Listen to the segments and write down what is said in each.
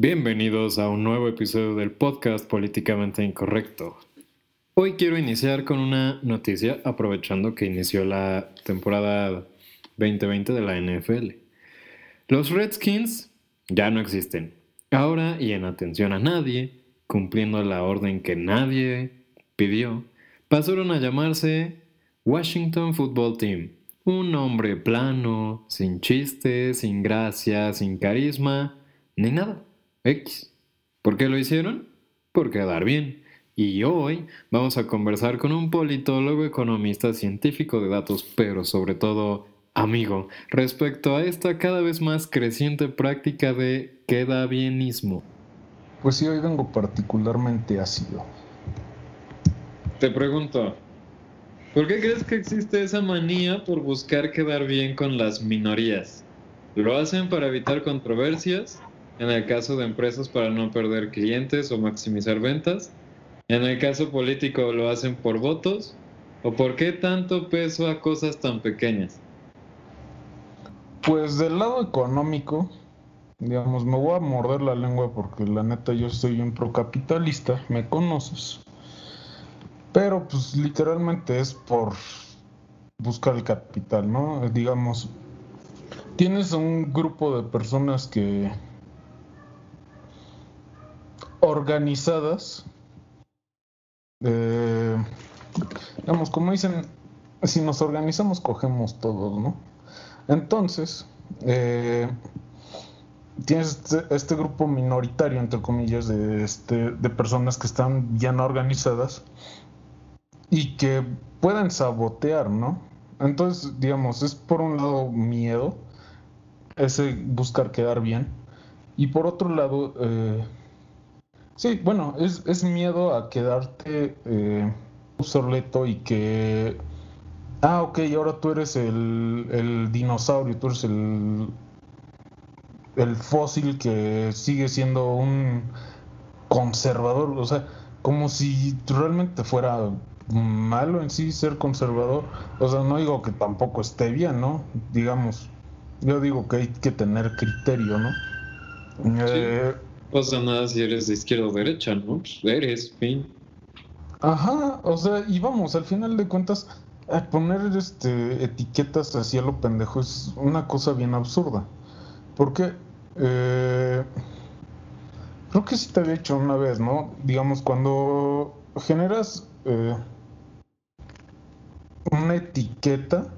Bienvenidos a un nuevo episodio del podcast Políticamente Incorrecto. Hoy quiero iniciar con una noticia aprovechando que inició la temporada 2020 de la NFL. Los Redskins ya no existen. Ahora, y en atención a nadie, cumpliendo la orden que nadie pidió, pasaron a llamarse Washington Football Team. Un nombre plano, sin chistes, sin gracia, sin carisma, ni nada. X. ¿Por qué lo hicieron? Por quedar bien. Y hoy vamos a conversar con un politólogo, economista, científico de datos, pero sobre todo amigo, respecto a esta cada vez más creciente práctica de queda bienismo. Pues sí, hoy vengo particularmente ácido. Te pregunto, ¿por qué crees que existe esa manía por buscar quedar bien con las minorías? ¿Lo hacen para evitar controversias? En el caso de empresas para no perder clientes o maximizar ventas. En el caso político lo hacen por votos. ¿O por qué tanto peso a cosas tan pequeñas? Pues del lado económico, digamos, me voy a morder la lengua porque la neta yo soy un procapitalista, me conoces. Pero pues literalmente es por buscar el capital, ¿no? Digamos, tienes un grupo de personas que organizadas. Eh, digamos, como dicen, si nos organizamos, cogemos todos, ¿no? Entonces, eh, tienes este, este, grupo minoritario, entre comillas, de, este, de personas que están ya no organizadas y que pueden sabotear, ¿no? Entonces, digamos, es por un lado miedo, ese buscar quedar bien, y por otro lado, eh, Sí, bueno, es, es miedo a quedarte eh, obsoleto y que... Ah, ok, ahora tú eres el, el dinosaurio, tú eres el, el fósil que sigue siendo un conservador, o sea, como si realmente fuera malo en sí ser conservador. O sea, no digo que tampoco esté bien, ¿no? Digamos, yo digo que hay que tener criterio, ¿no? Eh, pasa nada si eres de izquierda o derecha, ¿no? Pues eres, fin. Ajá, o sea, y vamos, al final de cuentas, poner este, etiquetas así a lo pendejo es una cosa bien absurda. Porque, eh, creo que sí te había hecho una vez, ¿no? Digamos, cuando generas eh, una etiqueta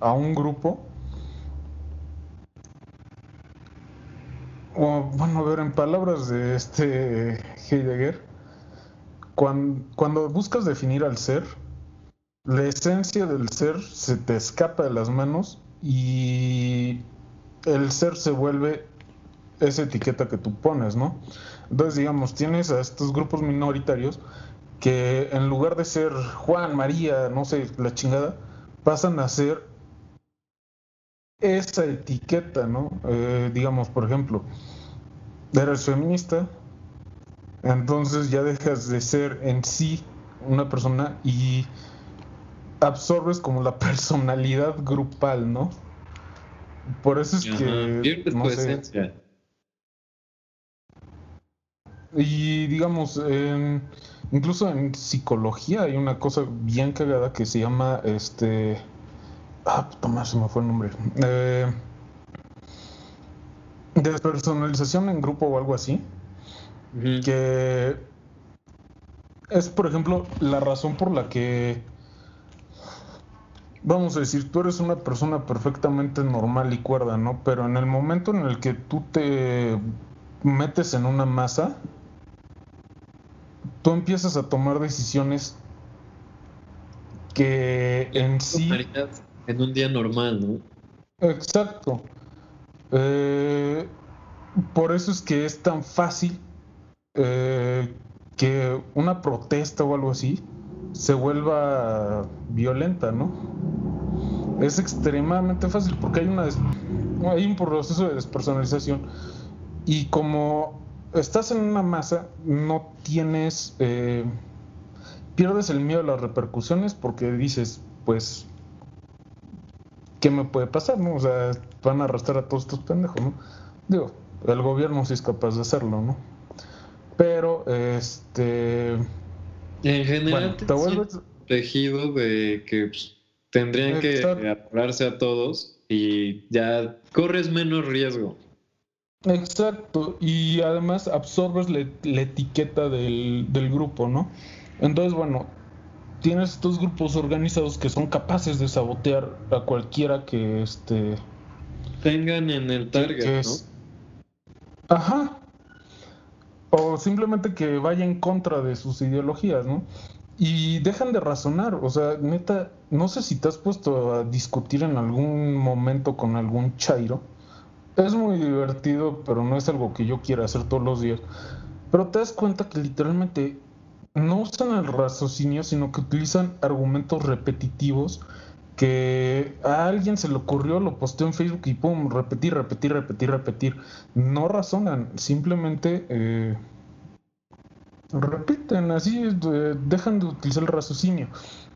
a un grupo, bueno, a ver, en palabras de este Heidegger, cuando, buscas definir al ser, la esencia del ser se te escapa de las manos y el ser se vuelve esa etiqueta que tú pones, ¿no? Entonces, digamos, tienes a estos grupos minoritarios que en lugar de ser Juan, María, no sé, la chingada, pasan a ser esa etiqueta, ¿no? Eh, digamos, por ejemplo, eres feminista, entonces ya dejas de ser en sí una persona y absorbes como la personalidad grupal, ¿no? Por eso es que... No sé, y digamos, incluso en psicología hay una cosa bien cagada que se llama este Ah, puta se me fue el nombre. Eh, despersonalización en grupo o algo así. Que es, por ejemplo, la razón por la que, vamos a decir, tú eres una persona perfectamente normal y cuerda, ¿no? Pero en el momento en el que tú te metes en una masa, tú empiezas a tomar decisiones que en sí en un día normal, ¿no? Exacto. Eh, por eso es que es tan fácil eh, que una protesta o algo así se vuelva violenta, ¿no? Es extremadamente fácil porque hay, una hay un proceso de despersonalización y como estás en una masa, no tienes, eh, pierdes el miedo a las repercusiones porque dices, pues ¿qué me puede pasar, no? O sea, van a arrastrar a todos estos pendejos, ¿no? Digo, El gobierno sí es capaz de hacerlo, ¿no? Pero, este... En general, te vuelves... tejido de que pues, tendrían que apurarse a todos y ya corres menos riesgo. Exacto, y además absorbes la etiqueta del, del grupo, ¿no? Entonces, bueno, tienes estos grupos organizados que son capaces de sabotear a cualquiera que este tengan en el target, ¿no? Ajá. O simplemente que vaya en contra de sus ideologías, ¿no? Y dejan de razonar, o sea, neta, no sé si te has puesto a discutir en algún momento con algún chairo. Es muy divertido, pero no es algo que yo quiera hacer todos los días. Pero te das cuenta que literalmente no usan el raciocinio, sino que utilizan argumentos repetitivos que a alguien se le ocurrió, lo posteó en Facebook y pum, repetir, repetir, repetir, repetir. No razonan, simplemente eh, repiten, así eh, dejan de utilizar el raciocinio.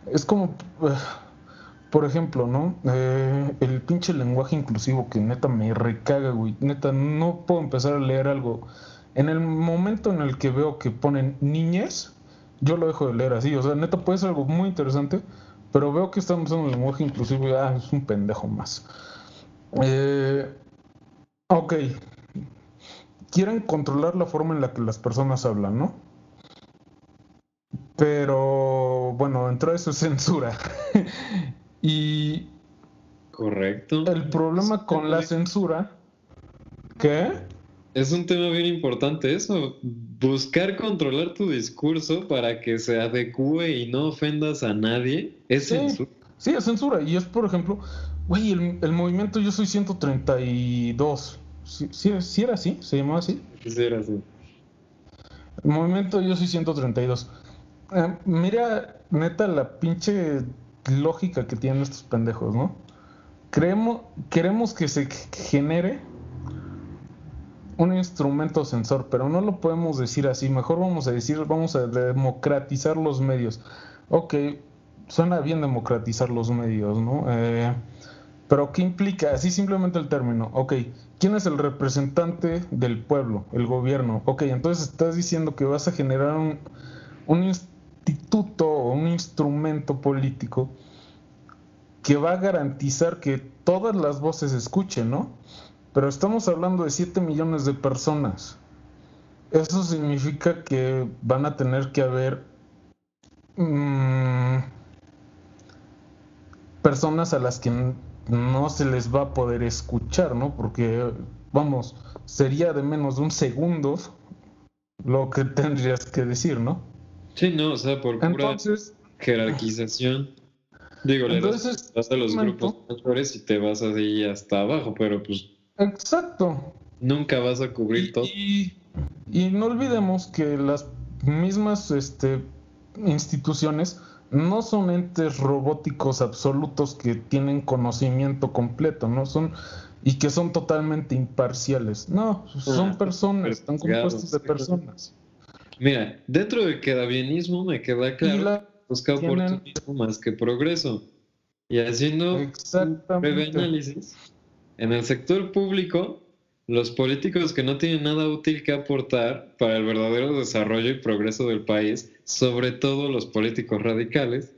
Es como, eh, por ejemplo, ¿no? el pinche lenguaje inclusivo que neta me recaga, güey. Neta, no puedo empezar a leer algo. En el momento en el que veo que ponen niñez, yo lo dejo de leer así. O sea, neta puede ser algo muy interesante pero veo que estamos usando el lenguaje inclusivo y ah, es un pendejo más. Eh, ok. Quieren controlar la forma en la que las personas hablan, ¿no? Pero bueno, dentro de eso es censura. y. Correcto. El problema con la censura. ¿Qué? Es un tema bien importante eso, buscar controlar tu discurso para que se adecue y no ofendas a nadie, es censura. Sí, es censura. Y es, por ejemplo, güey, el, movimiento Yo Soy 132. ¿Sí, sí, era así? ¿Se llamaba así? Sí, era así. El movimiento Yo Soy 132. Eh, mira, neta, la pinche lógica que tienen estos pendejos, ¿no? Creemos, queremos que se genere un instrumento sensor, pero no lo podemos decir así. Mejor vamos a decir, vamos a democratizar los medios. Ok, suena bien democratizar los medios, ¿no? Eh, pero ¿qué implica? Así simplemente el término. Ok, ¿quién es el representante del pueblo? El gobierno. Ok, entonces estás diciendo que vas a generar un, un instituto o un instrumento político que va a garantizar que todas las voces escuchen, ¿no? Pero estamos hablando de 7 millones de personas. Eso significa que van a tener que haber mm, personas a las que no se les va a poder escuchar, ¿no? Porque, vamos, sería de menos de un segundo lo que tendrías que decir, ¿no? Sí, no, o sea, por pura jerarquización. Digo, le das, a los grupos mayores y te vas así hasta abajo, pero pues Exacto. Nunca vas a cubrir todo. Y, no olvidemos que las mismas este, instituciones no son entes robóticos absolutos que tienen conocimiento completo, ¿no? Son y que son totalmente imparciales. No, son ah, personas, están compuestos de personas. Mira, dentro del quedabienismo me queda claro buscar oportunismo más que progreso. Y haciendo un breve análisis, en el sector público, los políticos que no tienen nada útil que aportar para el verdadero desarrollo y progreso del país, sobre todo los políticos radicales,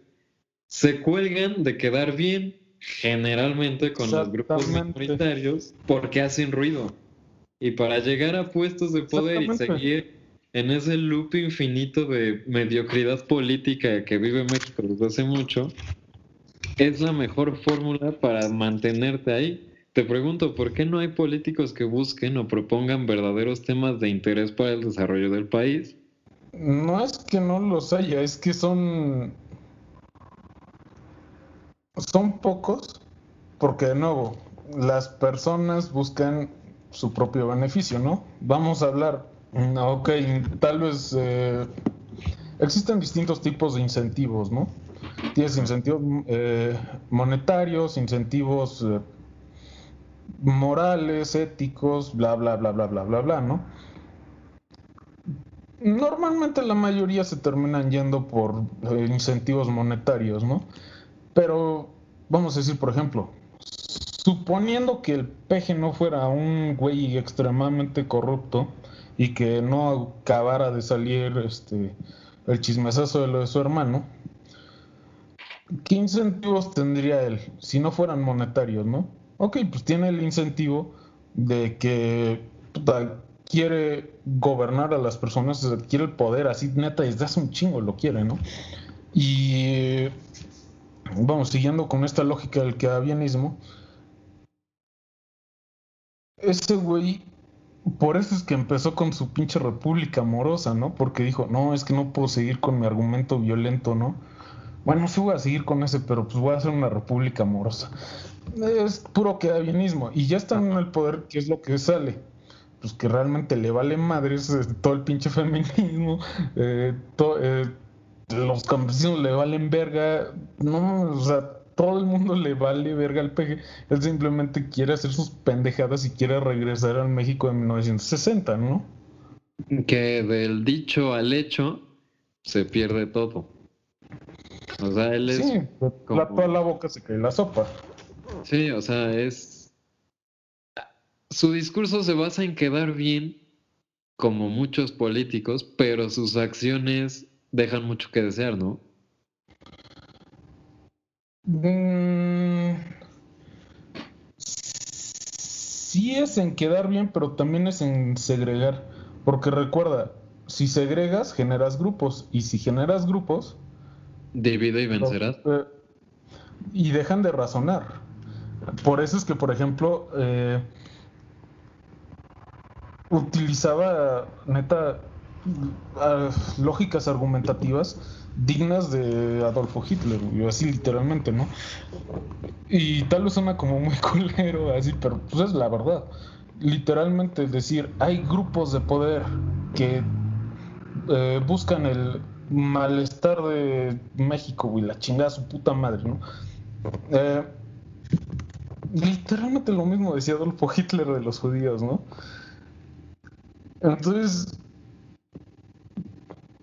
se cuelgan de quedar bien generalmente con los grupos minoritarios porque hacen ruido. Y para llegar a puestos de poder y seguir en ese loop infinito de mediocridad política que vive México desde hace mucho, es la mejor fórmula para mantenerte ahí. Te pregunto, ¿por qué no hay políticos que busquen o propongan verdaderos temas de interés para el desarrollo del país? No es que no los haya, es que son son pocos, porque de nuevo, las personas buscan su propio beneficio, ¿no? Vamos a hablar, ok, tal vez eh, existen distintos tipos de incentivos, ¿no? Tienes incentivos eh, monetarios, incentivos eh, morales, éticos, bla, bla, bla, bla, bla, bla, bla, ¿no? Normalmente la mayoría se terminan yendo por incentivos monetarios, ¿no? Pero vamos a decir, por ejemplo, suponiendo que el peje no fuera un güey extremadamente corrupto y que no acabara de salir este el chismesazo de lo de su hermano, ¿qué incentivos tendría él si no fueran monetarios, no? Ok, pues tiene el incentivo de que quiere gobernar a las personas, quiere el poder, así neta, desde hace un chingo lo quiere, ¿no? Y vamos, siguiendo con esta lógica del quedavianismo, ese güey, por eso es que empezó con su pinche república amorosa, ¿no? Porque dijo, no, es que no puedo seguir con mi argumento violento, ¿no? Bueno, sí voy a seguir con ese, pero pues voy a hacer una república amorosa. Es puro quedavianismo. Y ya están en el poder, ¿qué es lo que sale? Pues que realmente le vale madres todo el pinche feminismo, eh, eh, los campesinos le valen verga. No, o sea, todo el mundo le vale verga al peje. Él simplemente quiere hacer sus pendejadas y quiere regresar al México de 1960, ¿no? Que del dicho al hecho se pierde todo. O sea, él es. Sí, como... toda la boca se cae la sopa. Sí, o sea, es. Su discurso se basa en quedar bien, como muchos políticos, pero sus acciones dejan mucho que desear, ¿no? Mm, sí es en quedar bien, pero también es en segregar. Porque recuerda, si segregas, generas grupos. Y si generas grupos... Divide y vencerás. Eh, y dejan de razonar. Por eso es que, por ejemplo, eh, utilizaba, neta, lógicas argumentativas dignas de Adolfo Hitler, así literalmente, ¿no? Y tal vez suena como muy culero, así, pero pues es la verdad. Literalmente decir, hay grupos de poder que eh, buscan el malestar de México, y la chingada su puta madre, ¿no? Eh, literalmente lo mismo decía Adolfo Hitler de los judíos, ¿no? Entonces,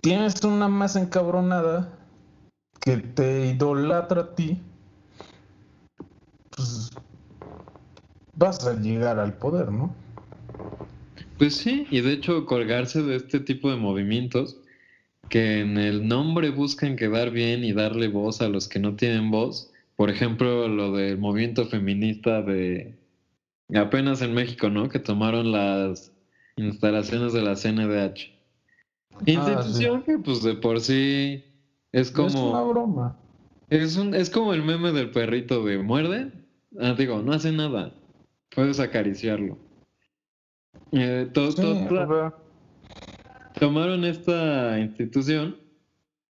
tienes una masa encabronada que te idolatra a ti, pues vas a llegar al poder, ¿no? Pues sí, y de hecho colgarse de este tipo de movimientos que en el nombre buscan quedar bien y darle voz a los que no tienen voz. Por ejemplo, lo del movimiento feminista de apenas en México, ¿no? Que tomaron las instalaciones de la CNDH. Ah, Institución que pues de por sí es como... Es una broma. Es, un, es como el meme del perrito de muerde. Ah, digo, no hace nada. Puedes acariciarlo. Eh, tomaron esta institución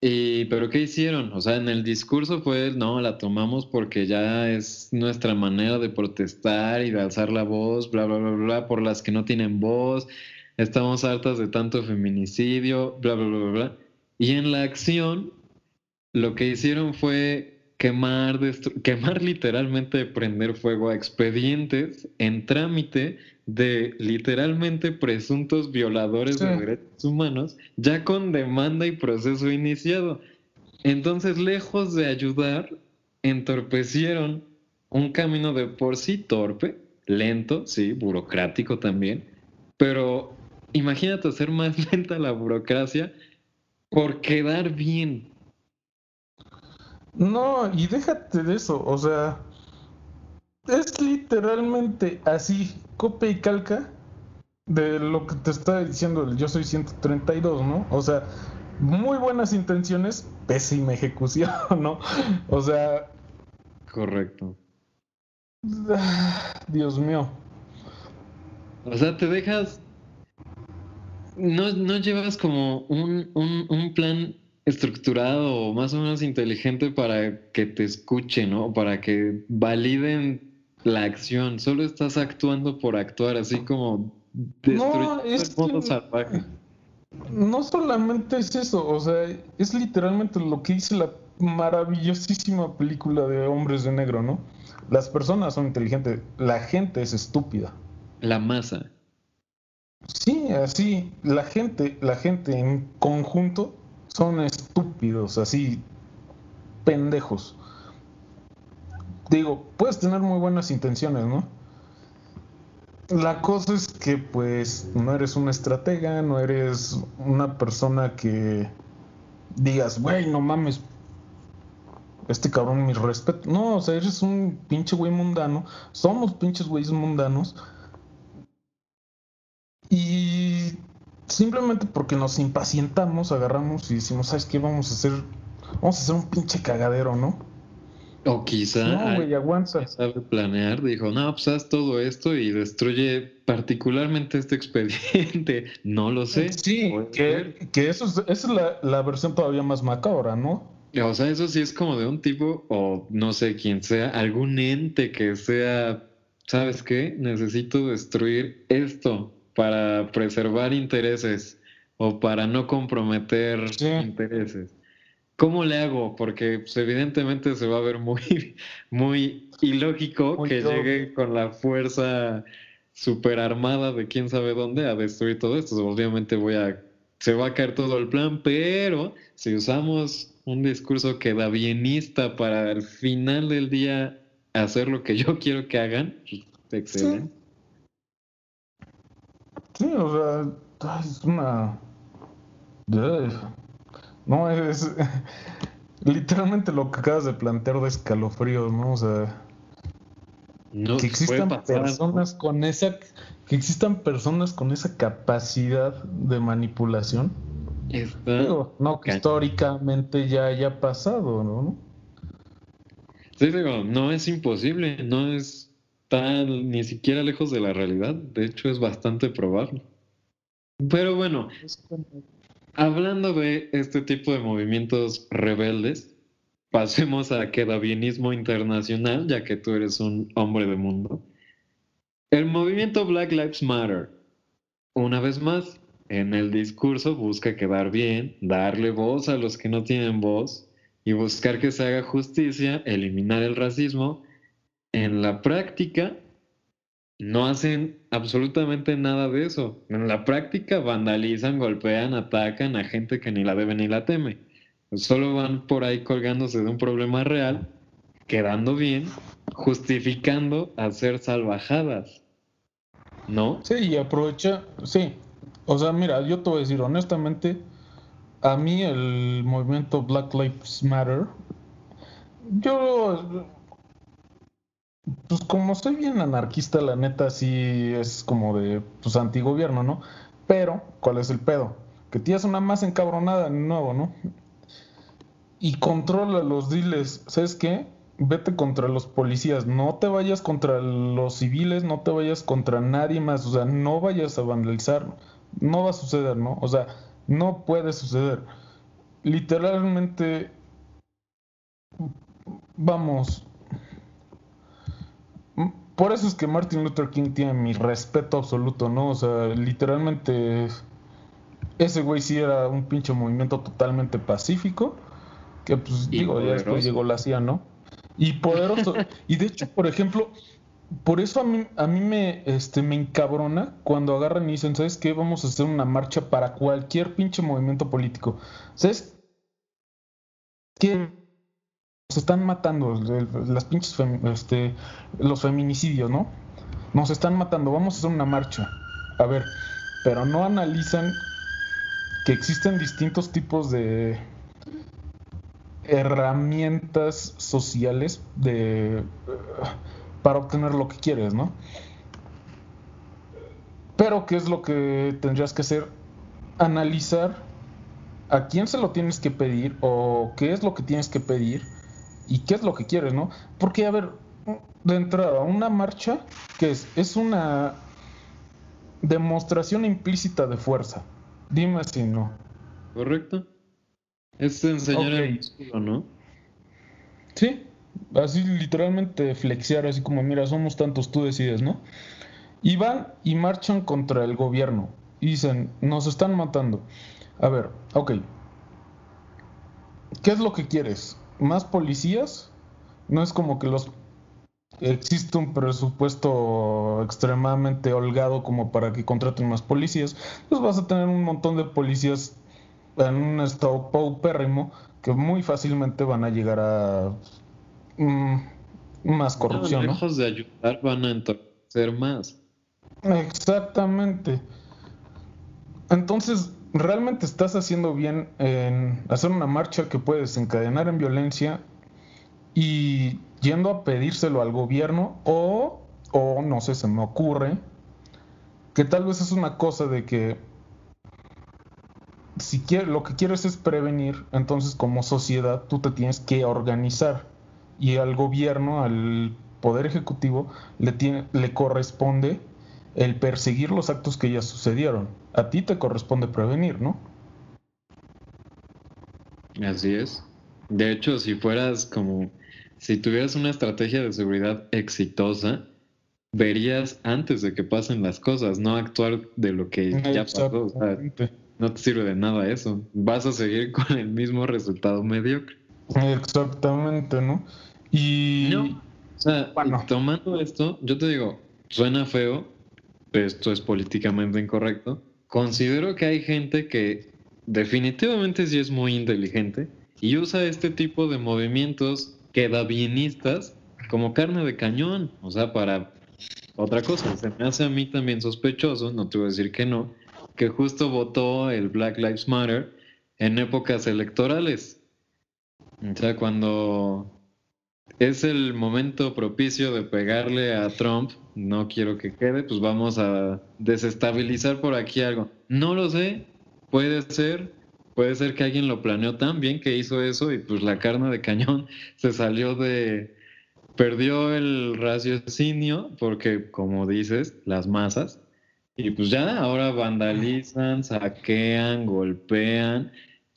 y pero ¿qué hicieron? O sea, en el discurso fue, no, la tomamos porque ya es nuestra manera de protestar y de alzar la voz, bla, bla, bla, bla, por las que no tienen voz estamos hartas de tanto feminicidio, bla, bla, bla, bla. Y en la acción, lo que hicieron fue quemar, quemar literalmente, prender fuego a expedientes en trámite de literalmente presuntos violadores de derechos humanos, ya con demanda y proceso iniciado. Entonces, lejos de ayudar, entorpecieron un camino de por sí torpe, lento, sí, burocrático también, pero imagínate hacer más lenta la burocracia por quedar bien. No, y déjate de eso, o sea, es literalmente así, copia y calca de lo que te está diciendo el Yo Soy 132, ¿no? O sea, muy buenas intenciones, pésima ejecución, ¿no? O sea... Correcto. Dios mío. O sea, te dejas no, no llevas como un, un, plan estructurado o más o menos inteligente para que te escuchen, ¿no? Para que validen la acción. Solo estás actuando por actuar, así como no, es No solamente es eso, o sea, es literalmente lo que dice la maravillosísima película de Hombres de Negro, ¿no? Las personas son inteligentes, la gente es estúpida. La masa. Sí, así, la gente, la gente en conjunto son estúpidos, así, pendejos. Digo, puedes tener muy buenas intenciones, ¿no? La cosa es que pues no eres una estratega, no eres una persona que digas, güey, no mames, este cabrón, mi respeto. No, o sea, eres un pinche güey mundano. Somos pinches güeyes mundanos. Y simplemente porque nos impacientamos, agarramos y decimos, ¿sabes qué? Vamos a hacer, vamos a hacer un pinche cagadero, ¿no? O quizá no, sabe planear, dijo, no, pues haz todo esto y destruye particularmente este expediente. No lo sé. Sí, que, que, eso es, esa es la, la versión todavía más macabra, ¿no? O sea, eso sí es como de un tipo, o no sé quién sea, algún ente que sea, ¿sabes qué? Necesito destruir esto para preservar intereses o para no comprometer intereses. ¿Cómo le hago? Porque pues, evidentemente se va a ver muy, muy ilógico que llegue con la fuerza super armada de quién sabe dónde a destruir todo esto. Obviamente voy a, se va a caer todo el plan, pero si usamos un discurso que da bienista para al final del día hacer lo que yo quiero que hagan, pues, excelente. Sí, o sea, es una... No, es literalmente lo que acabas de plantear de escalofríos, ¿no? O sea, que existan personas con esa que existan personas con esa capacidad de manipulación. no que históricamente ya haya pasado, ¿no? Sí, digo, no es imposible, no es tan ni siquiera lejos de la realidad, de hecho es bastante probable. Pero bueno, hablando de este tipo de movimientos rebeldes, pasemos a quedabienismo internacional, ya que tú eres un hombre de mundo. El movimiento Black Lives Matter, una vez más, en el discurso busca quedar bien, darle voz a los que no tienen voz y buscar que se haga justicia, eliminar el racismo. En la práctica, no hacen absolutamente nada de eso. En la práctica vandalizan, golpean, atacan a gente que ni la debe ni la teme. Solo van por ahí colgándose de un problema real, quedando bien, justificando hacer salvajadas. ¿No? Sí, y aprovecha, sí. O sea, mira, yo te voy a decir honestamente, a mí el movimiento Black Lives Matter, yo pues como soy bien anarquista, la neta sí es como de, pues antigobierno, ¿no? Pero, ¿cuál es el pedo? Que tienes una más encabronada de nuevo, ¿no? Y controla los diles, ¿sabes qué? Vete contra los policías, no te vayas contra los civiles, no te vayas contra nadie más, o sea, no vayas a vandalizar, no va a suceder, ¿no? O sea, no puede suceder. Literalmente, vamos, por eso es que Martin Luther King tiene mi respeto absoluto, ¿no? O sea, literalmente ese güey sí era un pinche movimiento totalmente pacífico, que pues digo, ya después llegó la CIA, ¿no? Y poderoso. y de hecho, por ejemplo, por eso a mí, a mí me, este, me encabrona cuando agarran y dicen, ¿sabes qué? Vamos a hacer una marcha para cualquier pinche movimiento político. ¿Sabes? ¿Qué? Se están matando, las pinches, este, los feminicidios, ¿no? Nos están matando, vamos a hacer una marcha. A ver, pero no analizan que existen distintos tipos de herramientas sociales de para obtener lo que quieres, ¿no? Pero ¿qué es lo que tendrías que hacer? Analizar a quién se lo tienes que pedir o qué es lo que tienes que pedir y qué es lo que quieres, ¿no? Porque, a ver, de entrada, una marcha, ¿qué es? Es una demostración implícita de fuerza. Dime si no. Correcto. Es enseñar el músculo, ¿no? Sí, así literalmente flexiar, así como, mira, somos tantos, tú decides, ¿no? Y van y marchan contra el gobierno. Y dicen, nos están matando. A ver, ok. ¿Qué es lo que quieres? Más policías, no es como que los existe un presupuesto extremadamente holgado como para que contraten más policías, pues vas a tener un montón de policías en un estado paupérrimo que muy fácilmente van a llegar a mm, más corrupción. No, lejos de ayudar, van a entorpecer más. Exactamente. Entonces, realmente estás haciendo bien en hacer una marcha que puede desencadenar en violencia y yendo a pedírselo al gobierno o, o no sé, se me ocurre que tal vez es una cosa de que si quiere, lo que quieres es prevenir, entonces como sociedad tú te tienes que organizar y al gobierno, al poder ejecutivo, le, tiene, le corresponde el perseguir los actos que ya sucedieron. A ti te corresponde prevenir, ¿no? Así es. De hecho, si fueras como, si tuvieras una estrategia de seguridad exitosa, verías antes de que pasen las cosas, no actuar de lo que ya pasó. no te sirve de nada eso. Vas a seguir con el mismo resultado mediocre. Exactamente, ¿no? Y. No. O sea, tomando esto, yo te digo, suena feo, esto es políticamente incorrecto. Considero que hay gente que definitivamente sí es muy inteligente y usa este tipo de movimientos quedabienistas como carne de cañón, o sea, para otra cosa. Se me hace a mí también sospechoso, no te voy a decir que no, que justo votó el Black Lives Matter en épocas electorales. O sea, cuando es el momento propicio de pegarle a Trump, no quiero que quede, pues vamos a desestabilizar por aquí algo. No lo sé, puede ser, puede ser que alguien lo planeó tan bien que hizo eso y pues la carne de cañón se salió de... perdió el raciocinio porque, como dices, las masas. Y pues ya ahora vandalizan, saquean, golpean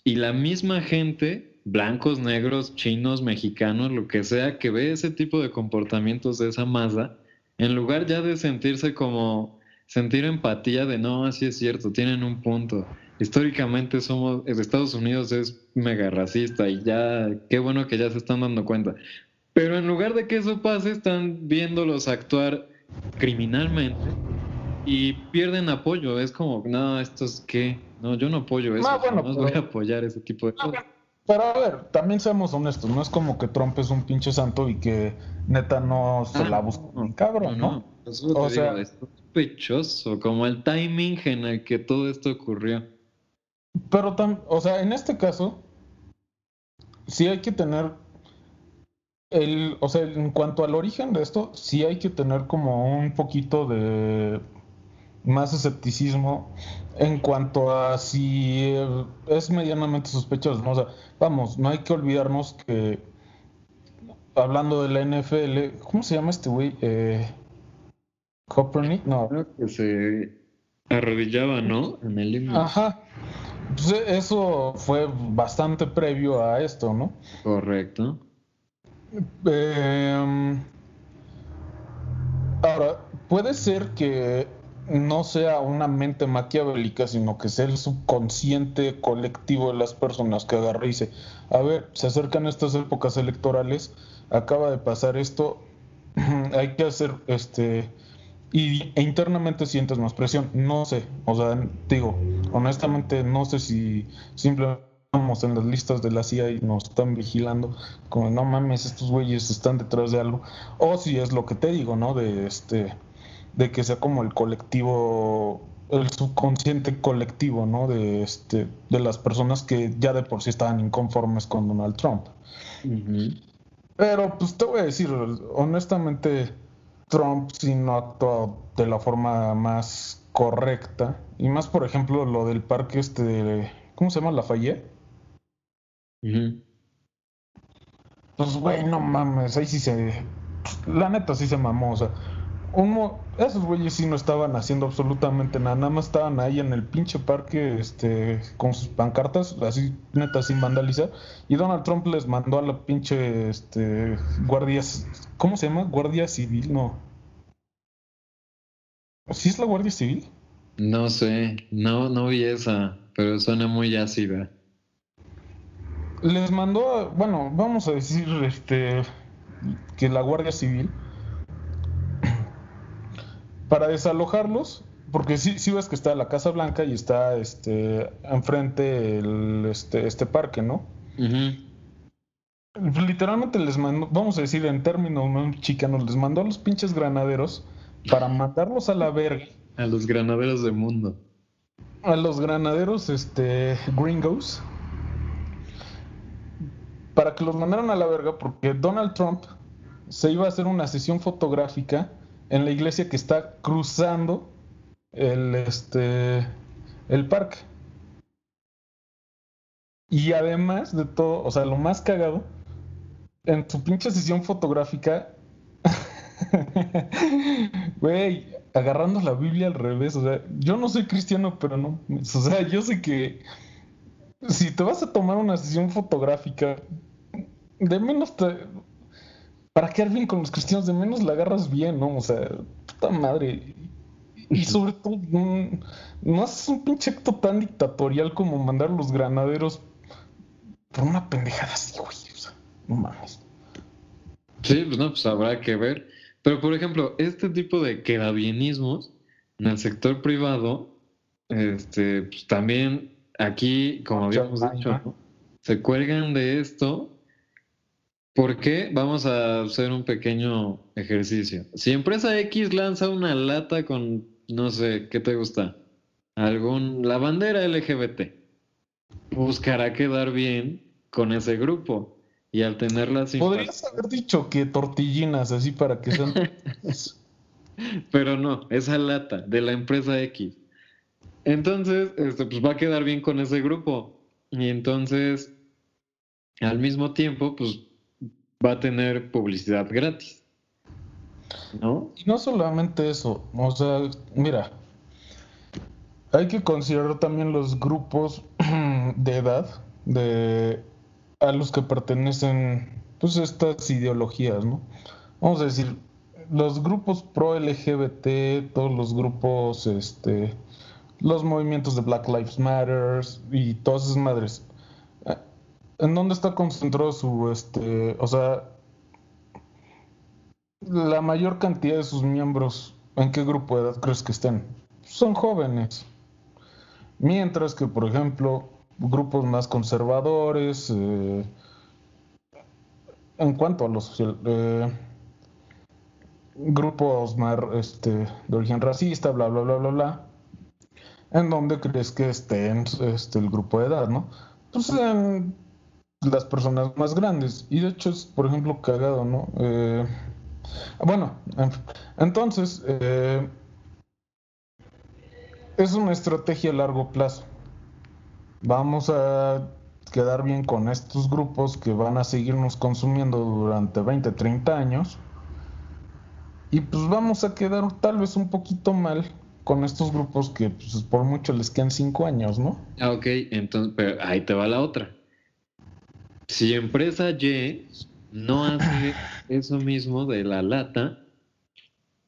y la misma gente blancos, negros, chinos, mexicanos, lo que sea, que ve ese tipo de comportamientos de esa masa, en lugar ya de sentirse como sentir empatía de no, así es cierto, tienen un punto. Históricamente somos, Estados Unidos es mega racista y ya, qué bueno que ya se están dando cuenta. Pero en lugar de que eso pase, están viéndolos actuar criminalmente y pierden apoyo. Es como, no, esto es qué, no, yo no apoyo eso, no, voy a apoyar ese tipo de cosas. Pero a ver, también seamos honestos, no es como que Trump es un pinche santo y que neta no se ah, la busca un cabrón, ¿no? o sea, es sospechoso, como el timing en el que todo esto ocurrió. Pero, o sea, en este caso, sí hay que tener el, o sea, en cuanto al origen de esto, sí hay que tener como un poquito de más escepticismo en cuanto a si es medianamente sospechoso. ¿no? O sea, vamos, no hay que olvidarnos que hablando de la NFL, ¿cómo se llama este güey? Eh, Copernic, no. Creo que se arrodillaba, ¿no? En el. Ajá. Pues eso fue bastante previo a esto, ¿no? Correcto. Eh, ahora, puede ser que no sea una mente maquiavélica, sino que sea el subconsciente colectivo de las personas que agarre y dice, a ver, se acercan estas épocas electorales, acaba de pasar esto, hay que hacer este y, e internamente sientes más presión. No sé, o sea, digo, honestamente no sé si simplemente estamos en las listas de la CIA y nos están vigilando, como no mames, estos güeyes están detrás de algo, o si es lo que te digo, ¿no? De este de que sea como el colectivo, el subconsciente colectivo, ¿no? De, este, de las personas que ya de por sí estaban inconformes con Donald Trump. Pero pues te voy a decir, honestamente, Trump sí no actuado de la forma más correcta. Y más, por ejemplo, lo del parque este ¿cómo se llama? Lafayette. Pues, güey, no mames, ahí sí se... La neta sí se mamó, o sea, esos güeyes sí no estaban haciendo absolutamente nada, nada más estaban ahí en el pinche parque este, con sus pancartas, así neta sin vandalizar, y Donald Trump les mandó a la pinche este, guardias, ¿cómo se llama? Guardia Civil, no. ¿Sí es la Guardia Civil? No sé, no, no vi esa, pero suena muy ácida. Les mandó, bueno, vamos a decir este que la Guardia Civil para desalojarlos, porque sí, sí ves que está la Casa Blanca y está este enfrente el, este, este parque, ¿no? literalmente les mandó, vamos a decir en términos ¿no? chicanos, les mandó a los pinches granaderos para matarlos a la verga. A los granaderos del mundo. A los granaderos, este, gringos. Para que los mandaran a la verga porque Donald Trump se iba a hacer una sesión fotográfica en la iglesia que está cruzando el, este, el parque. Y además de todo, o sea, lo más cagado, en su pinche sesión fotográfica, güey, agarrando la Biblia al revés, o sea, yo no soy cristiano, pero no, o sea, yo sé que si te vas a tomar una sesión fotográfica, de menos te, para quedar bien con los cristianos, de menos la agarras bien, ¿no? O sea, puta madre. Y sobre todo, no, haces un pinche acto tan dictatorial como mandar los granaderos por una pendejada así, güey. O sea, no mames. Sí, pues no, pues habrá que ver. Pero, por ejemplo, este tipo de quedabienismos en el sector privado, este, pues también aquí, como habíamos dicho, se cuelgan de esto ¿Por qué? Vamos a hacer un pequeño ejercicio. Si empresa X lanza una lata con, no sé, ¿qué te gusta? Algún, la bandera LGBT. Buscará quedar bien con ese grupo. Y al tenerla sin... Podrías haber dicho que tortillinas, así para que sean... Pero no, esa lata de la empresa X. Entonces, este, pues va a quedar bien con ese grupo. Y entonces, al mismo tiempo, pues va a tener publicidad gratis. ¿No? Y no solamente eso, o sea, mira, hay que considerar también los grupos de edad de a los que pertenecen pues estas ideologías, ¿no? Vamos a decir, los grupos pro LGBT, todos los grupos este los movimientos de Black Lives Matter y todas esas madres ¿En dónde está concentrado su, este, o sea, la mayor cantidad de sus miembros, ¿en qué grupo de edad crees que estén? Son jóvenes. Mientras que, por ejemplo, grupos más conservadores, eh, en cuanto a los eh, grupos más este, de origen racista, bla, bla, bla, bla, bla, ¿en dónde crees que estén este, el grupo de edad, no? Pues en las personas más grandes. Y de hecho es, por ejemplo, cagado, ¿no? Eh, bueno, entonces, eh, es una estrategia a largo plazo. Vamos a quedar bien con estos grupos que van a seguirnos consumiendo durante 20, 30 años. Y pues vamos a quedar tal vez un poquito mal con estos grupos que pues, por mucho les quedan 5 años, ¿no? Ah, ok, entonces, ahí te va la otra. Si empresa Y no hace eso mismo de la lata,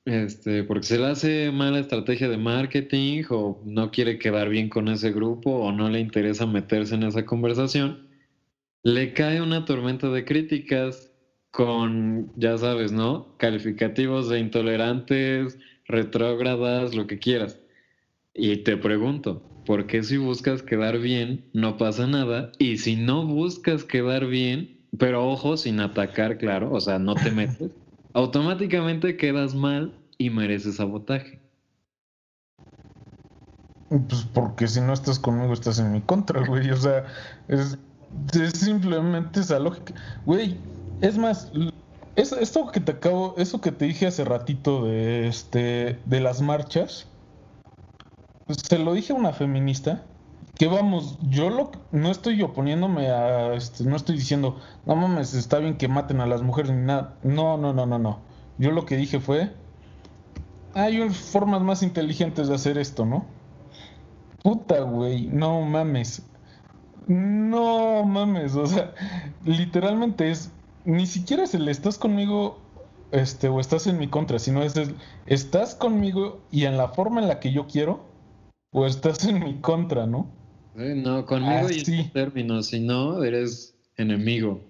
este, porque se le hace mala estrategia de marketing o no quiere quedar bien con ese grupo o no le interesa meterse en esa conversación, le cae una tormenta de críticas con, ya sabes, ¿no? Calificativos de intolerantes, retrógradas, lo que quieras. Y te pregunto, porque si buscas quedar bien, no pasa nada. Y si no buscas quedar bien, pero ojo, sin atacar, claro, o sea, no te metes, automáticamente quedas mal y mereces sabotaje. Pues porque si no estás conmigo, estás en mi contra, güey. O sea, es, simplemente esa lógica. Güey, es más, es, esto que te acabo, eso que te dije hace ratito de este, de las marchas se lo dije a una feminista que vamos, yo lo, no estoy oponiéndome a, este, no estoy diciendo, no mames, está bien que maten a las mujeres ni nada. No, no, no, no, no. Yo lo que dije fue, hay formas más inteligentes de hacer esto, ¿no? Puta, güey, no mames. No mames, o sea, literalmente es, ni siquiera es el estás conmigo, este, o estás en mi contra, sino es, es estás conmigo y en la forma en la que yo quiero o estás en mi contra, ¿no? no, conmigo y en términos, si no, eres enemigo.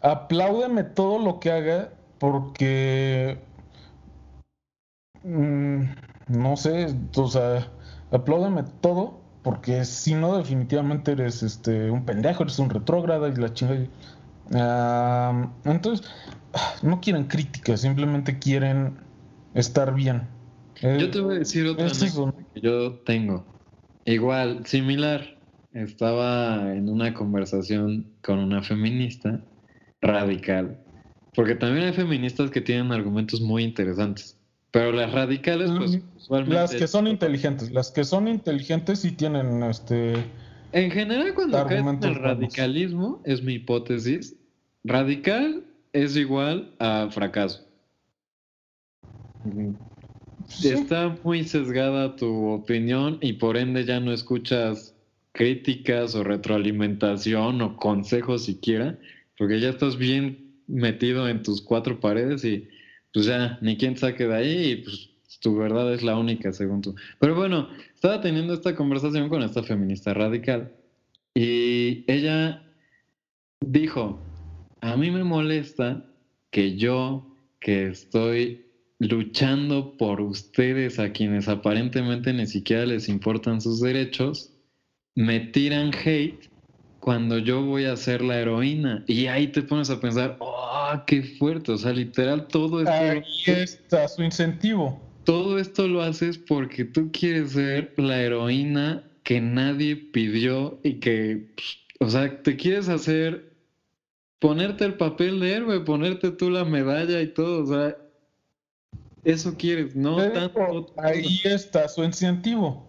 apláudeme todo lo que haga porque mm, no sé, o sea, apláudeme todo porque si no definitivamente eres este un pendejo, eres un retrógrada y la chingada. entonces, no quieren críticas, simplemente quieren estar bien. Yo te voy a decir otra cosa que yo tengo. Igual, similar. Estaba en una conversación con una feminista radical. Porque también hay feministas que tienen argumentos muy interesantes. Pero las radicales, pues, usualmente. Las que son inteligentes. Las que son inteligentes sí tienen este. En general, cuando caes en el radicalismo, es mi hipótesis, radical es igual a fracaso. Está muy sesgada tu opinión y por ende ya no escuchas críticas o retroalimentación o consejos siquiera, porque ya estás bien metido en tus cuatro paredes y pues ya ni quien saque de ahí y pues tu verdad es la única según tú. Pero bueno, estaba teniendo esta conversación con esta feminista radical y ella dijo, a mí me molesta que yo, que estoy luchando por ustedes a quienes aparentemente ni siquiera les importan sus derechos, me tiran hate cuando yo voy a ser la heroína. Y ahí te pones a pensar, ¡oh, qué fuerte! O sea, literal, todo esto... Ahí está su incentivo. Todo esto lo haces porque tú quieres ser la heroína que nadie pidió y que, o sea, te quieres hacer, ponerte el papel de héroe, ponerte tú la medalla y todo, o sea, eso quieres, no tanto. Ahí está su incentivo.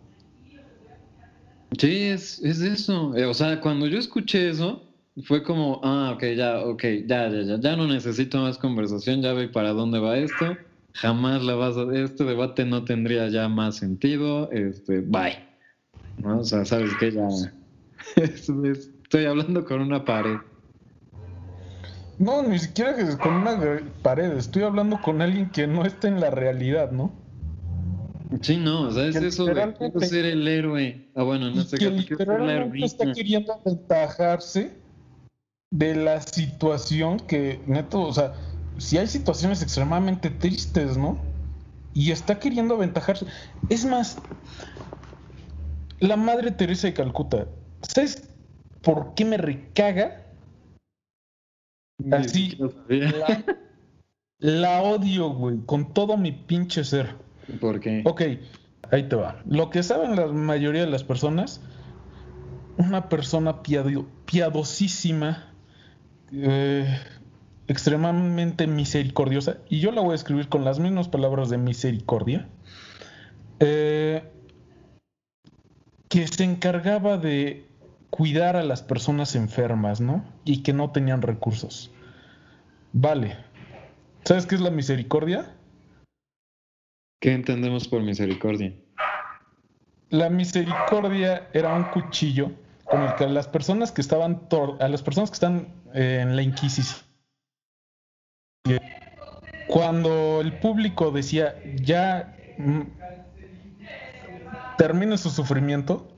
Sí, es, es eso. Eh, o sea, cuando yo escuché eso, fue como, ah, ok, ya, ok, ya, ya, ya, ya no necesito más conversación, ya ve para dónde va esto. Jamás la vas a, este debate no tendría ya más sentido, este, bye. ¿No? O sea, sabes que ya estoy hablando con una pared. No, ni siquiera con una pared, estoy hablando con alguien que no está en la realidad, ¿no? Sí, no, o sea, es eso de ser el héroe. Ah, bueno, no sé que literalmente está queriendo aventajarse de la situación que, neto, o sea, si hay situaciones extremadamente tristes, ¿no? Y está queriendo aventajarse. Es más, la madre Teresa de Calcuta, ¿sabes por qué me recaga? Así, la, la odio, güey, con todo mi pinche ser. ¿Por qué? Ok, ahí te va. Lo que saben la mayoría de las personas, una persona piadosísima, eh, extremadamente misericordiosa, y yo la voy a escribir con las mismas palabras de misericordia, eh, que se encargaba de cuidar a las personas enfermas, ¿no? Y que no tenían recursos. Vale. ¿Sabes qué es la misericordia? ¿Qué entendemos por misericordia? La misericordia era un cuchillo con el que las personas que estaban a las personas que están eh, en la Inquisición cuando el público decía ya mm, termine su sufrimiento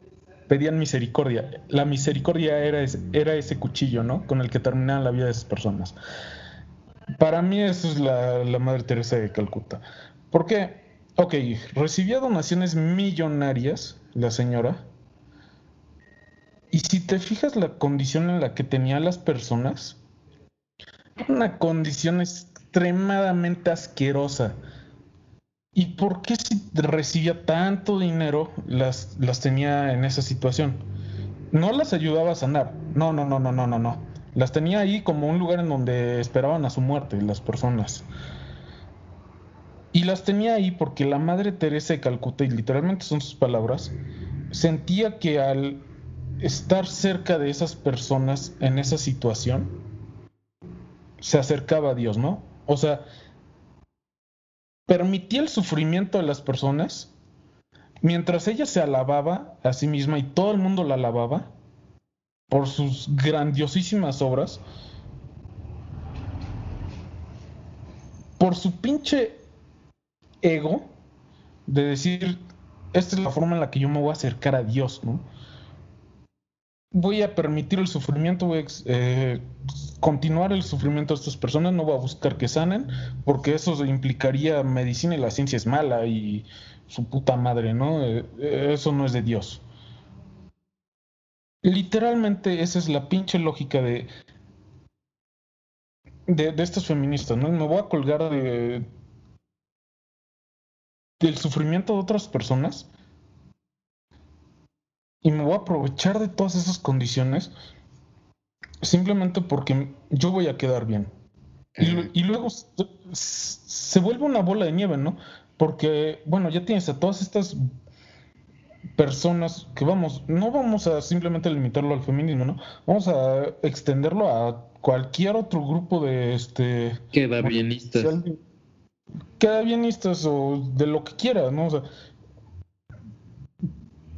pedían misericordia la misericordia era ese, cuchillo no con el que terminaban la vida de esas personas para mí eso es la, la madre Teresa de Calcuta ¿por qué? Ok, recibía donaciones millonarias la señora. Y si te fijas la condición en la que tenía las personas, una condición extremadamente asquerosa. ¿Y por qué si recibía tanto dinero las, las tenía en esa situación? No las ayudaba a sanar. No, no, no, no, no, no, no. Las tenía ahí como un lugar en donde esperaban a su muerte las personas. Y las tenía ahí porque la Madre Teresa de Calcuta, y literalmente son sus palabras, sentía que al estar cerca de esas personas en esa situación, se acercaba a Dios, ¿no? O sea, permitía el sufrimiento de las personas mientras ella se alababa a sí misma y todo el mundo la alababa por sus grandiosísimas obras, por su pinche ego de decir, esta es la forma en la que yo me voy a acercar a Dios, ¿no? Voy a permitir el sufrimiento, voy a eh, continuar el sufrimiento de estas personas, no voy a buscar que sanen, porque eso implicaría medicina y la ciencia es mala y su puta madre, ¿no? Eh, eso no es de Dios. Literalmente esa es la pinche lógica de de, de estas feministas, ¿no? Me voy a colgar de del sufrimiento de otras personas y me voy a aprovechar de todas esas condiciones simplemente porque yo voy a quedar bien. Y, luego se, vuelve una bola de nieve, ¿no? Porque, bueno, ya tienes a todas estas personas que vamos, no vamos a simplemente limitarlo al feminismo, ¿no? Vamos a extenderlo a cualquier otro grupo de este queda bienistas. Queda bienistas o de lo que quiera, ¿no? O sea,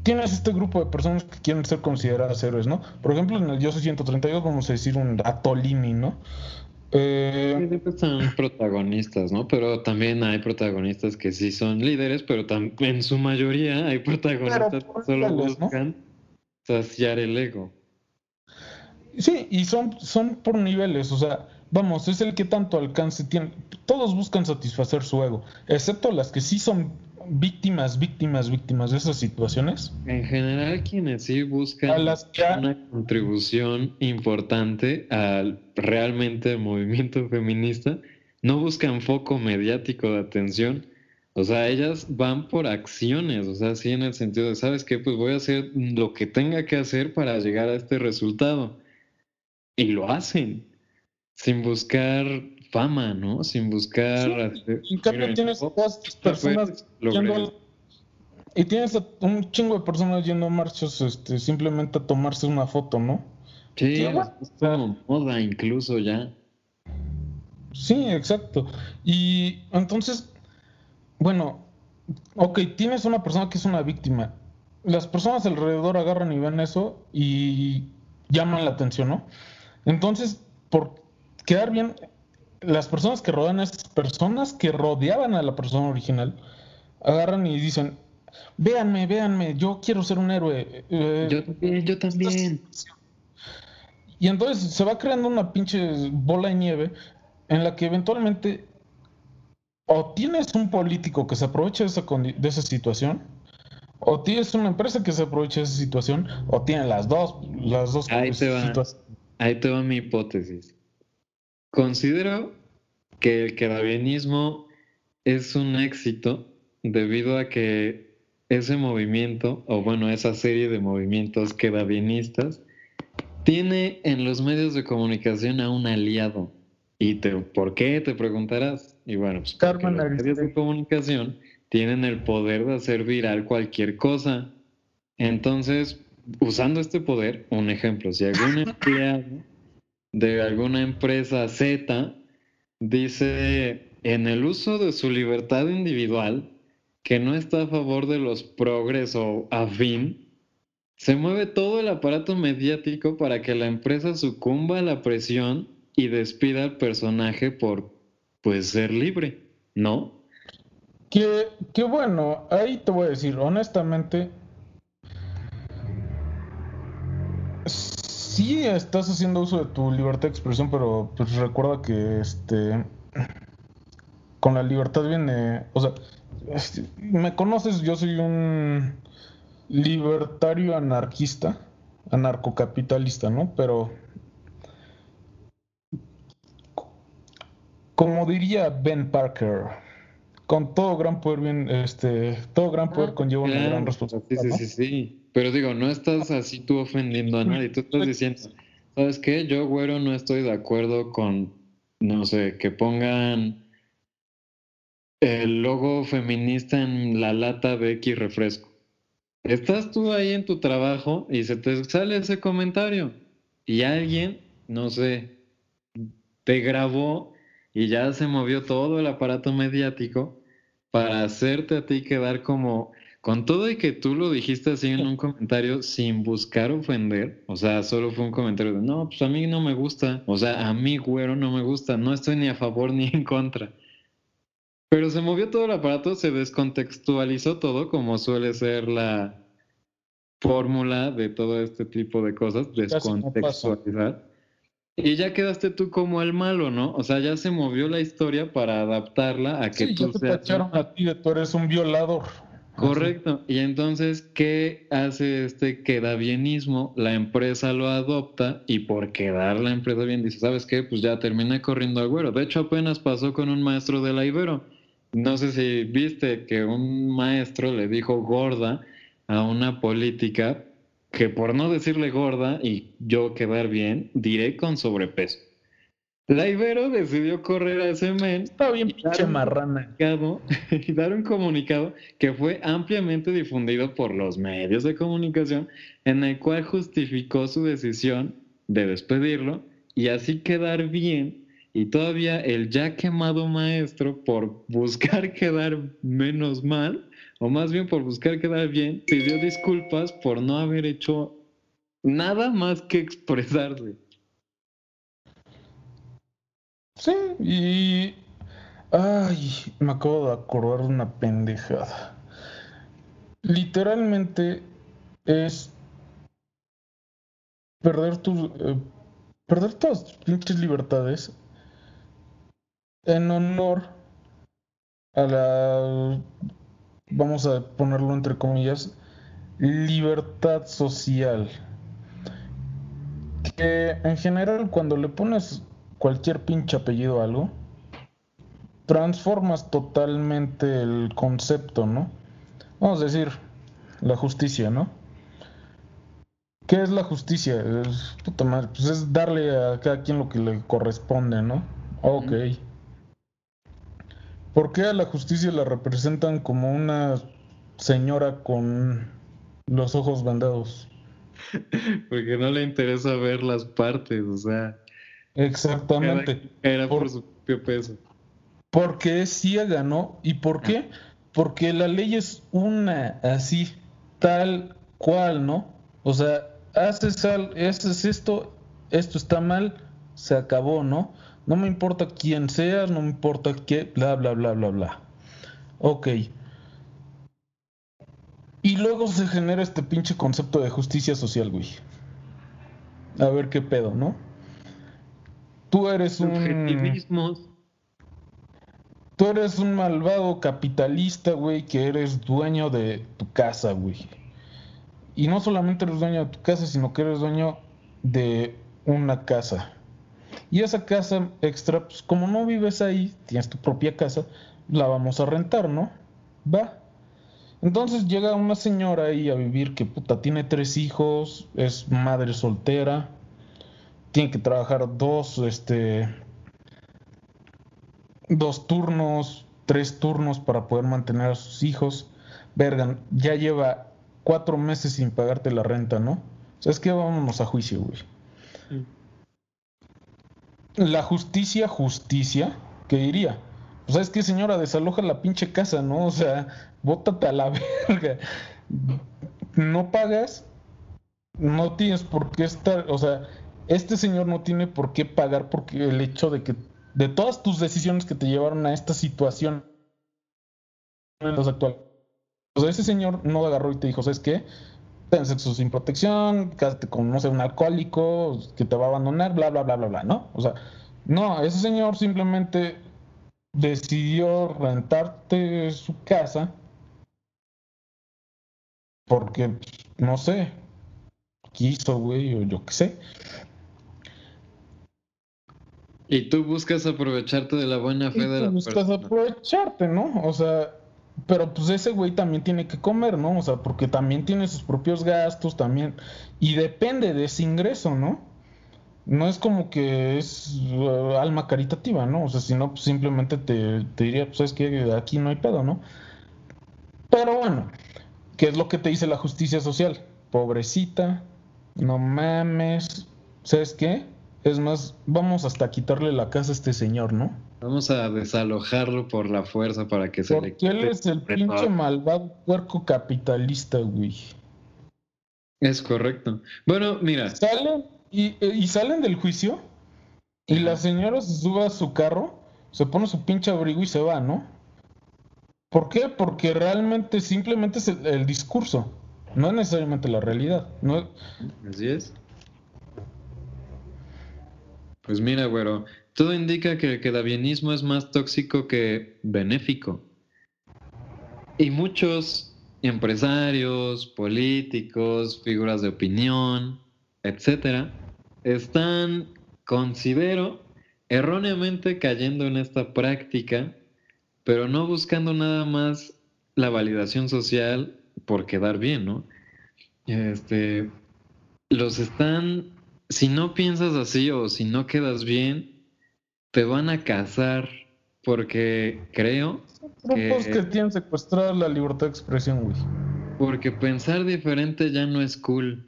tienes este grupo de personas que quieren ser consideradas héroes, ¿no? Por ejemplo, en el Yo 132 vamos a decir un Atolini, ¿no? Eh, son protagonistas, ¿no? Pero también hay protagonistas que sí son líderes, pero en su mayoría hay protagonistas que solo buscan saciar el ego. Sí, y son, son por niveles, o sea, vamos, es el que tanto alcance tiene. Todos buscan satisfacer su ego, excepto las que sí son víctimas, víctimas, víctimas de esas situaciones? En general, quienes sí buscan una contribución importante al realmente movimiento feminista, no buscan foco mediático de atención. O sea, ellas van por acciones, o sea, sí en el sentido de, ¿sabes qué? Pues voy a hacer lo que tenga que hacer para llegar a este resultado. Y lo hacen, sin buscar fama, ¿no? Sin buscar... en cambio tienes todas personas y tienes un chingo de personas yendo a marchas este, simplemente a tomarse una foto, ¿no? Sí, es como moda incluso ya. Sí, exacto. Y entonces, bueno, ok, tienes una persona que es una víctima. Las personas alrededor agarran y ven eso y llaman la atención, ¿no? Entonces, por quedar bien, las personas que rodean a estas personas que rodeaban a la persona original agarran y dicen, véanme, véanme, yo quiero ser un héroe. Eh, yo también, yo también. Y entonces se va creando una pinche bola de nieve en la que eventualmente o tienes un político que se aprovecha de esa, de esa situación, o tienes una empresa que se aprovecha de esa situación, o tienen las dos, las dos Ahí te va, ahí te va mi hipótesis. Considero que el quedabienismo es un éxito debido a que ese movimiento, o bueno, esa serie de movimientos quedabienistas, tiene en los medios de comunicación a un aliado. ¿Y te, por qué? Te preguntarás. Y bueno, pues los medios de comunicación tienen el poder de hacer viral cualquier cosa. Entonces, usando este poder, un ejemplo, si algún empleado de alguna empresa Z dice en el uso de su libertad individual que no está a favor de los progres o afín, se mueve todo el aparato mediático para que la empresa sucumba a la presión y despida al personaje por pues ser libre, ¿no? Que, que bueno, ahí te voy a decir, honestamente, sí estás haciendo uso de tu libertad de expresión, pero pues recuerda que este con la libertad viene, o sea, este, me conoces, yo soy un libertario anarquista, anarcocapitalista, ¿no? Pero como diría Ben Parker, con todo gran poder bien, este, todo gran poder ah, conlleva una gran responsabilidad. Sí, sí, sí, sí. Pero digo, no estás así tú ofendiendo a nadie, tú estás diciendo, ¿sabes qué? Yo, güero, no estoy de acuerdo con, no sé, que pongan el logo feminista en la lata de X refresco. Estás tú ahí en tu trabajo y se te sale ese comentario y alguien, no sé, te grabó y ya se movió todo el aparato mediático para hacerte a ti quedar como con todo y que tú lo dijiste así en un comentario sin buscar ofender, o sea, solo fue un comentario de, no, pues a mí no me gusta, o sea, a mí güero no me gusta, no estoy ni a favor ni en contra. Pero se movió todo el aparato, se descontextualizó todo, como suele ser la fórmula de todo este tipo de cosas, descontextualizar. Y ya quedaste tú como el malo, ¿no? O sea, ya se movió la historia para adaptarla a que sí, tú ya te seas... a ti de tú eres un violador. Correcto. Y entonces, ¿qué hace este quedabienismo? La empresa lo adopta y por quedar la empresa bien dice, ¿sabes qué? Pues ya termina corriendo al güero. De hecho, apenas pasó con un maestro de la Ibero. No sé si viste que un maestro le dijo gorda a una política que por no decirle gorda y yo quedar bien, diré con sobrepeso. La Ibero decidió correr a ese men. Está bien pinche marrana. Y dar un comunicado que fue ampliamente difundido por los medios de comunicación, en el cual justificó su decisión de despedirlo y así quedar bien. Y todavía el ya quemado maestro, por buscar quedar menos mal, o más bien por buscar quedar bien, pidió disculpas por no haber hecho nada más que expresarse. Sí, y. Ay, me acabo de acordar de una pendejada. Literalmente es perder tus. Eh, perder todas tus libertades en honor a la. Vamos a ponerlo entre comillas. Libertad social. Que en general, cuando le pones cualquier pinche apellido algo, transformas totalmente el concepto, ¿no? Vamos a decir, la justicia, ¿no? ¿Qué es la justicia? Es, pues es darle a cada quien lo que le corresponde, ¿no? Ok. ¿Por qué a la justicia la representan como una señora con los ojos vendados? Porque no le interesa ver las partes, o sea. Exactamente. Era, por, su propio peso. Porque es ciega, ¿no? ¿Y por qué? Porque la ley es una, así, tal cual, ¿no? O sea, haces, haces esto, esto está mal, se acabó, ¿no? No me importa quién seas, no me importa qué, bla, bla, bla, bla, bla. Ok. Y luego se genera este pinche concepto de justicia social, güey. A ver qué pedo, ¿no? Tú eres un. Tú eres un malvado capitalista, güey, que eres dueño de tu casa, güey. Y no solamente eres dueño de tu casa, sino que eres dueño de una casa. Y esa casa extra, pues como no vives ahí, tienes tu propia casa, la vamos a rentar, ¿no? Va. Entonces llega una señora ahí a vivir que puta tiene tres hijos, es madre soltera, tiene que trabajar dos, este, dos turnos, tres turnos para poder mantener a sus hijos. Vergan, ya lleva cuatro meses sin pagarte la renta, ¿no? O sea, es que vámonos a juicio, güey. La justicia, justicia, ¿qué diría? Pues es que señora, desaloja la pinche casa, ¿no? O sea, bótate a la verga. No pagas, no tienes por qué estar, o sea, este señor no tiene por qué pagar porque el hecho de que de todas tus decisiones que te llevaron a esta situación. O sea, ese señor no agarró y te dijo, ¿sabes qué? Ten sexo sin protección, cásate con, no sé, un alcohólico que te va a abandonar, bla, bla, bla, bla, bla, ¿no? O sea, no, ese señor simplemente decidió rentarte su casa porque, no sé, quiso, güey, o yo qué sé. Y tú buscas aprovecharte de la buena fe de la buscas aprovecharte, ¿no? O sea, pero pues ese güey también tiene que comer, ¿no? O sea, porque también tiene sus propios gastos también. Y depende de ese ingreso, ¿no? No es como que es uh, alma caritativa, ¿no? O sea, si no, pues simplemente te, te diría, pues es que aquí no hay pedo, ¿no? Pero bueno, ¿qué es lo que te dice la justicia social? Pobrecita, no mames, ¿sabes qué? Es más, vamos hasta quitarle la casa a este señor, ¿no? Vamos a desalojarlo por la fuerza para que se Porque le él es el pinche malvado puerco capitalista, güey. Es correcto. Bueno, mira. Salen y, y salen del juicio y la señora se sube a su carro, se pone su pinche abrigo y se va, ¿no? ¿Por qué? Porque realmente simplemente es el, discurso, no es necesariamente la realidad. No... Así es. Pues mira, güero, todo indica que el quedabienismo es más tóxico que benéfico. Y muchos empresarios, políticos, figuras de opinión, etcétera, están, considero, erróneamente cayendo en esta práctica, pero no buscando nada más la validación social por quedar bien, ¿no? Este, los están, si no piensas así o si no quedas bien, te van a casar porque creo Grupos que, que tienen secuestrada la libertad de expresión, güey. Porque pensar diferente ya no es cool.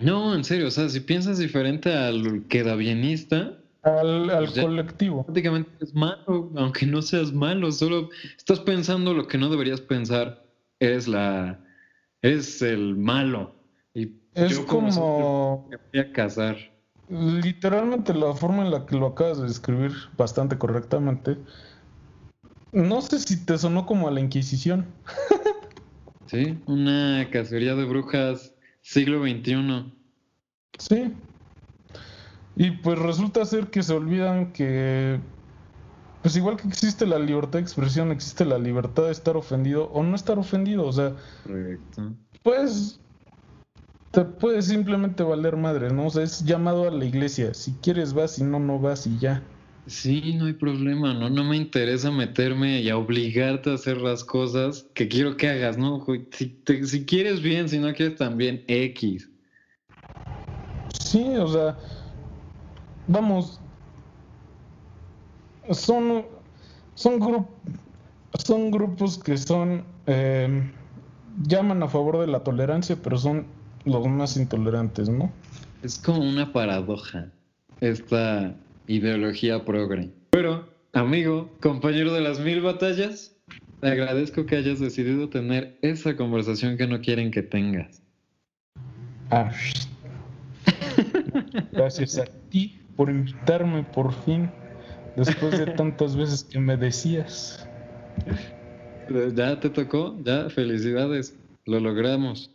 No, en serio, o sea, si piensas diferente al quedabienista, al, al pues colectivo. Prácticamente es malo, aunque no seas malo, solo estás pensando lo que no deberías pensar. Eres la. Eres el malo. Es como. Me voy a casar. Literalmente la forma en la que lo acabas de describir bastante correctamente. No sé si te sonó como a la Inquisición. sí, una cacería de brujas siglo XXI. Sí. Y pues resulta ser que se olvidan que, pues igual que existe la libertad de expresión, existe la libertad de estar ofendido o no estar ofendido. O sea, pues te puede simplemente valer madre, ¿no? O sea, es llamado a la iglesia. Si quieres vas, si no, no vas y ya. Sí, no hay problema, ¿no? No me interesa meterme y a obligarte a hacer las cosas que quiero que hagas, ¿no? Si, si quieres bien, si no quieres también, X. Sí, o sea, vamos, son, son, son grupos que son, em, llaman a favor de la tolerancia, pero son los más intolerantes, ¿no? Es como una paradoja esta ideología progre. Pero, amigo, compañero de las mil batallas, te agradezco que hayas decidido tener esa conversación que no quieren que tengas. Ah. Gracias a ti por invitarme por fin, después de tantas veces que me decías. Ya te tocó, ya, felicidades, lo logramos.